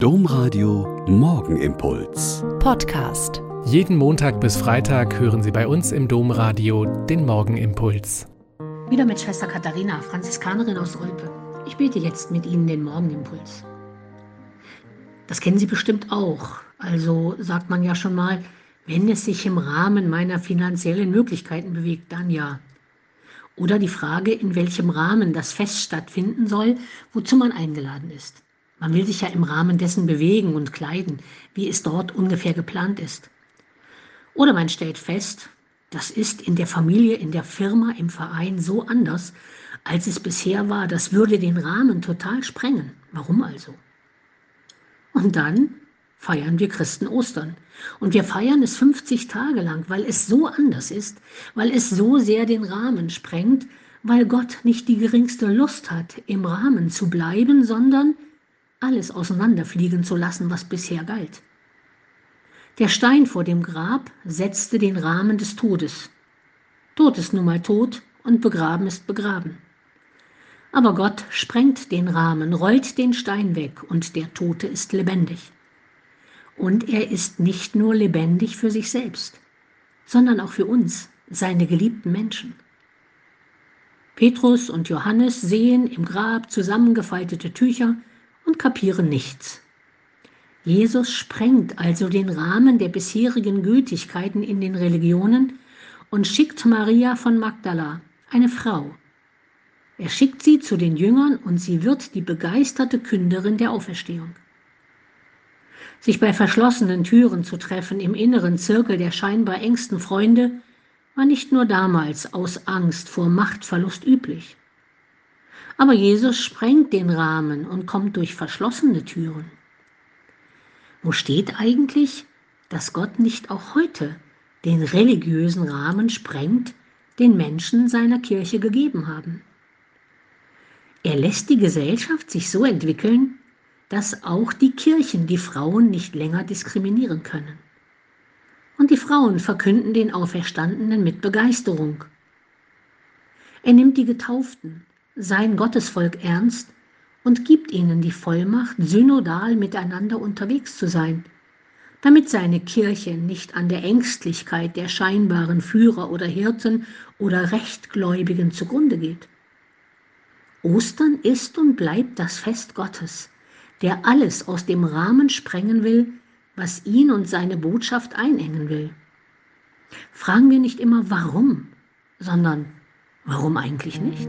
Domradio Morgenimpuls. Podcast. Jeden Montag bis Freitag hören Sie bei uns im Domradio den Morgenimpuls. Wieder mit Schwester Katharina, Franziskanerin aus Olpe. Ich bete jetzt mit Ihnen den Morgenimpuls. Das kennen Sie bestimmt auch. Also sagt man ja schon mal, wenn es sich im Rahmen meiner finanziellen Möglichkeiten bewegt, dann ja. Oder die Frage, in welchem Rahmen das Fest stattfinden soll, wozu man eingeladen ist. Man will sich ja im Rahmen dessen bewegen und kleiden, wie es dort ungefähr geplant ist. Oder man stellt fest, das ist in der Familie, in der Firma, im Verein so anders, als es bisher war. Das würde den Rahmen total sprengen. Warum also? Und dann feiern wir Christen Ostern. Und wir feiern es 50 Tage lang, weil es so anders ist, weil es so sehr den Rahmen sprengt, weil Gott nicht die geringste Lust hat, im Rahmen zu bleiben, sondern alles auseinanderfliegen zu lassen, was bisher galt. Der Stein vor dem Grab setzte den Rahmen des Todes. Tod ist nun mal tot und begraben ist begraben. Aber Gott sprengt den Rahmen, rollt den Stein weg und der Tote ist lebendig. Und er ist nicht nur lebendig für sich selbst, sondern auch für uns, seine geliebten Menschen. Petrus und Johannes sehen im Grab zusammengefaltete Tücher und kapieren nichts. Jesus sprengt also den Rahmen der bisherigen Gültigkeiten in den Religionen und schickt Maria von Magdala, eine Frau. Er schickt sie zu den Jüngern und sie wird die begeisterte Künderin der Auferstehung. Sich bei verschlossenen Türen zu treffen im inneren Zirkel der scheinbar engsten Freunde war nicht nur damals aus Angst vor Machtverlust üblich. Aber Jesus sprengt den Rahmen und kommt durch verschlossene Türen. Wo steht eigentlich, dass Gott nicht auch heute den religiösen Rahmen sprengt, den Menschen seiner Kirche gegeben haben? Er lässt die Gesellschaft sich so entwickeln, dass auch die Kirchen die Frauen nicht länger diskriminieren können. Und die Frauen verkünden den Auferstandenen mit Begeisterung. Er nimmt die Getauften, sein Gottesvolk ernst und gibt ihnen die Vollmacht, synodal miteinander unterwegs zu sein, damit seine Kirche nicht an der Ängstlichkeit der scheinbaren Führer oder Hirten oder Rechtgläubigen zugrunde geht. Ostern ist und bleibt das Fest Gottes, der alles aus dem Rahmen sprengen will, was ihn und seine Botschaft einengen will. Fragen wir nicht immer warum, sondern warum eigentlich nicht?